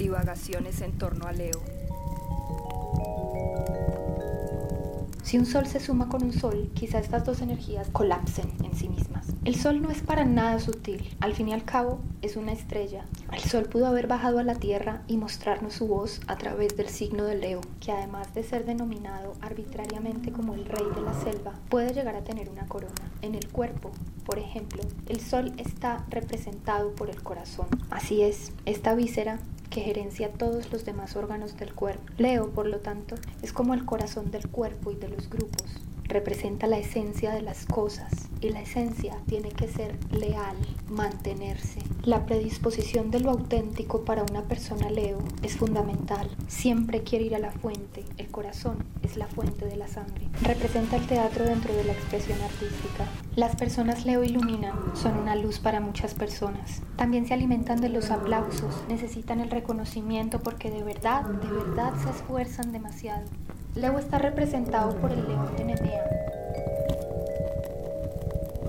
Divagaciones en torno a Leo. Si un sol se suma con un sol, quizá estas dos energías colapsen en sí mismas. El sol no es para nada sutil, al fin y al cabo es una estrella. El sol pudo haber bajado a la tierra y mostrarnos su voz a través del signo de Leo, que además de ser denominado arbitrariamente como el rey de la selva, puede llegar a tener una corona. En el cuerpo, por ejemplo, el sol está representado por el corazón. Así es, esta víscera que gerencia todos los demás órganos del cuerpo. Leo, por lo tanto, es como el corazón del cuerpo y de los grupos. Representa la esencia de las cosas y la esencia tiene que ser leal, mantenerse. La predisposición de lo auténtico para una persona Leo es fundamental. Siempre quiere ir a la fuente. El corazón es la fuente de la sangre. Representa el teatro dentro de la expresión artística. Las personas Leo iluminan, son una luz para muchas personas. También se alimentan de los aplausos, necesitan el reconocimiento porque de verdad, de verdad se esfuerzan demasiado. Leo está representado por el león de Nemea.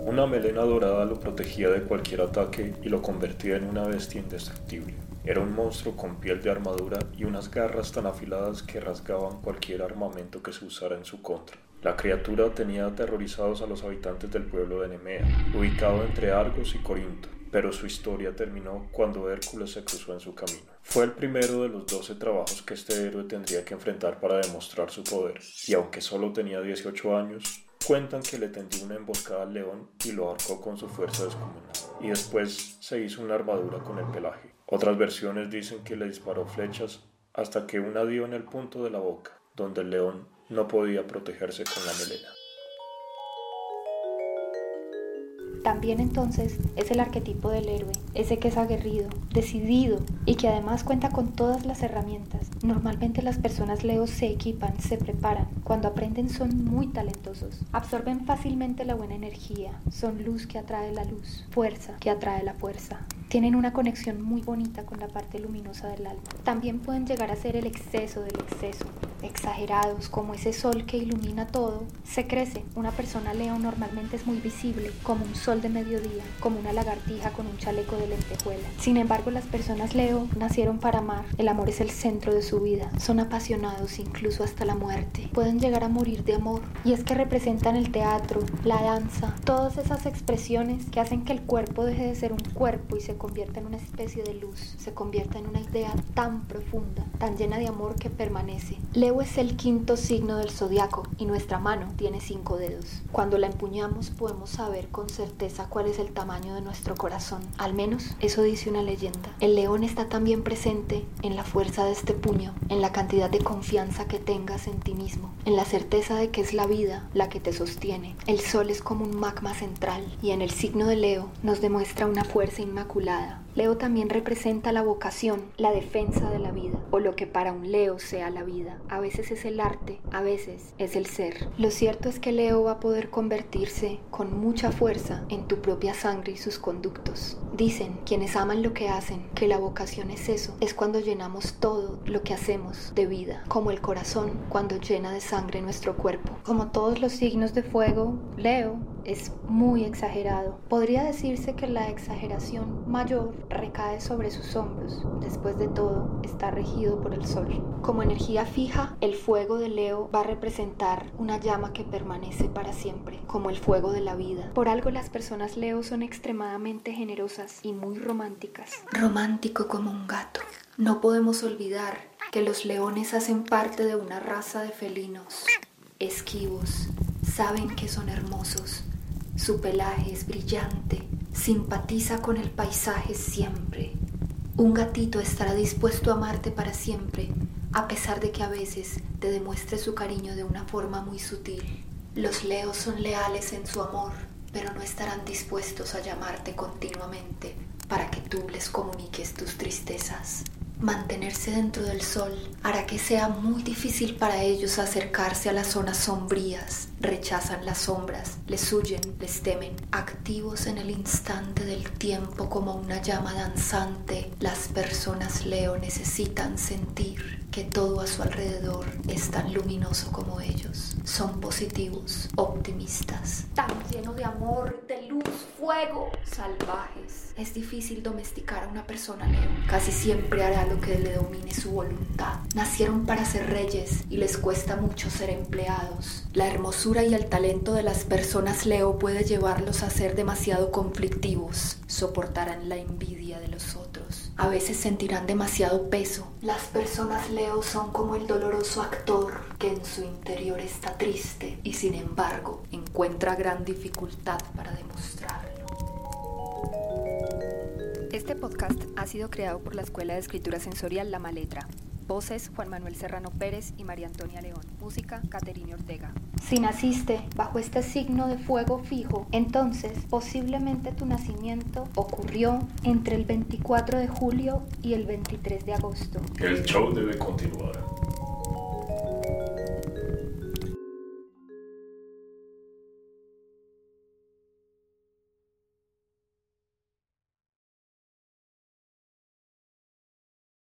Una melena dorada lo protegía de cualquier ataque y lo convertía en una bestia indestructible. Era un monstruo con piel de armadura y unas garras tan afiladas que rasgaban cualquier armamento que se usara en su contra. La criatura tenía aterrorizados a los habitantes del pueblo de Nemea, ubicado entre Argos y Corinto, pero su historia terminó cuando Hércules se cruzó en su camino. Fue el primero de los doce trabajos que este héroe tendría que enfrentar para demostrar su poder, y aunque solo tenía 18 años, cuentan que le tendió una emboscada al león y lo ahorcó con su fuerza descomunal, y después se hizo una armadura con el pelaje. Otras versiones dicen que le disparó flechas hasta que una dio en el punto de la boca, donde el león no podía protegerse con la melena. También entonces es el arquetipo del héroe, ese que es aguerrido, decidido y que además cuenta con todas las herramientas. Normalmente las personas Leo se equipan, se preparan, cuando aprenden son muy talentosos, absorben fácilmente la buena energía, son luz que atrae la luz, fuerza que atrae la fuerza. Tienen una conexión muy bonita con la parte luminosa del alma. También pueden llegar a ser el exceso del exceso, exagerados como ese sol que ilumina todo. Se crece, una persona Leo normalmente es muy visible, como un sol de mediodía, como una lagartija con un chaleco de lentejuela. Sin embargo, las personas Leo nacieron para amar, el amor es el centro de su vida, son apasionados incluso hasta la muerte, pueden llegar a morir de amor y es que representan el teatro, la danza, todas esas expresiones que hacen que el cuerpo deje de ser un cuerpo y se convierta en una especie de luz, se convierta en una idea tan profunda, tan llena de amor que permanece. Leo es el quinto signo del zodiaco y nuestra mano tiene cinco dedos. Cuando la empuñamos podemos saber con certeza cuál es el tamaño de nuestro corazón. Al menos eso dice una leyenda. El león está también presente en la fuerza de este puño, en la cantidad de confianza que tengas en ti mismo, en la certeza de que es la vida la que te sostiene. El sol es como un magma central y en el signo de Leo nos demuestra una fuerza inmaculada Leo también representa la vocación, la defensa de la vida, o lo que para un Leo sea la vida. A veces es el arte, a veces es el ser. Lo cierto es que Leo va a poder convertirse con mucha fuerza en tu propia sangre y sus conductos. Dicen quienes aman lo que hacen que la vocación es eso, es cuando llenamos todo lo que hacemos de vida, como el corazón cuando llena de sangre nuestro cuerpo. Como todos los signos de fuego, Leo es muy exagerado. Podría decirse que la exageración mayor recae sobre sus hombros. Después de todo, está regido por el sol. Como energía fija, el fuego de Leo va a representar una llama que permanece para siempre, como el fuego de la vida. Por algo las personas Leo son extremadamente generosas y muy románticas. Romántico como un gato. No podemos olvidar que los leones hacen parte de una raza de felinos esquivos, saben que son hermosos, su pelaje es brillante, simpatiza con el paisaje siempre. Un gatito estará dispuesto a amarte para siempre, a pesar de que a veces te demuestre su cariño de una forma muy sutil. Los leos son leales en su amor, pero no estarán dispuestos a llamarte continuamente para que tú les comuniques tus tristezas. Mantenerse dentro del sol hará que sea muy difícil para ellos acercarse a las zonas sombrías. Rechazan las sombras, les huyen, les temen. Activos en el instante del tiempo como una llama danzante, las personas Leo necesitan sentir que todo a su alrededor es tan luminoso como ellos. Son positivos, optimistas, tan llenos de amor, de luz, fuego, salvajes. Es difícil domesticar a una persona Leo. Casi siempre hará malo que le domine su voluntad. Nacieron para ser reyes y les cuesta mucho ser empleados. La hermosura y el talento de las personas Leo puede llevarlos a ser demasiado conflictivos. Soportarán la envidia de los otros. A veces sentirán demasiado peso. Las personas Leo son como el doloroso actor que en su interior está triste y sin embargo encuentra gran dificultad para demostrarlo. Este podcast ha sido creado por la Escuela de Escritura Sensorial La Maletra. Voces Juan Manuel Serrano Pérez y María Antonia León. Música Caterine Ortega. Si naciste bajo este signo de fuego fijo, entonces posiblemente tu nacimiento ocurrió entre el 24 de julio y el 23 de agosto. El show debe continuar.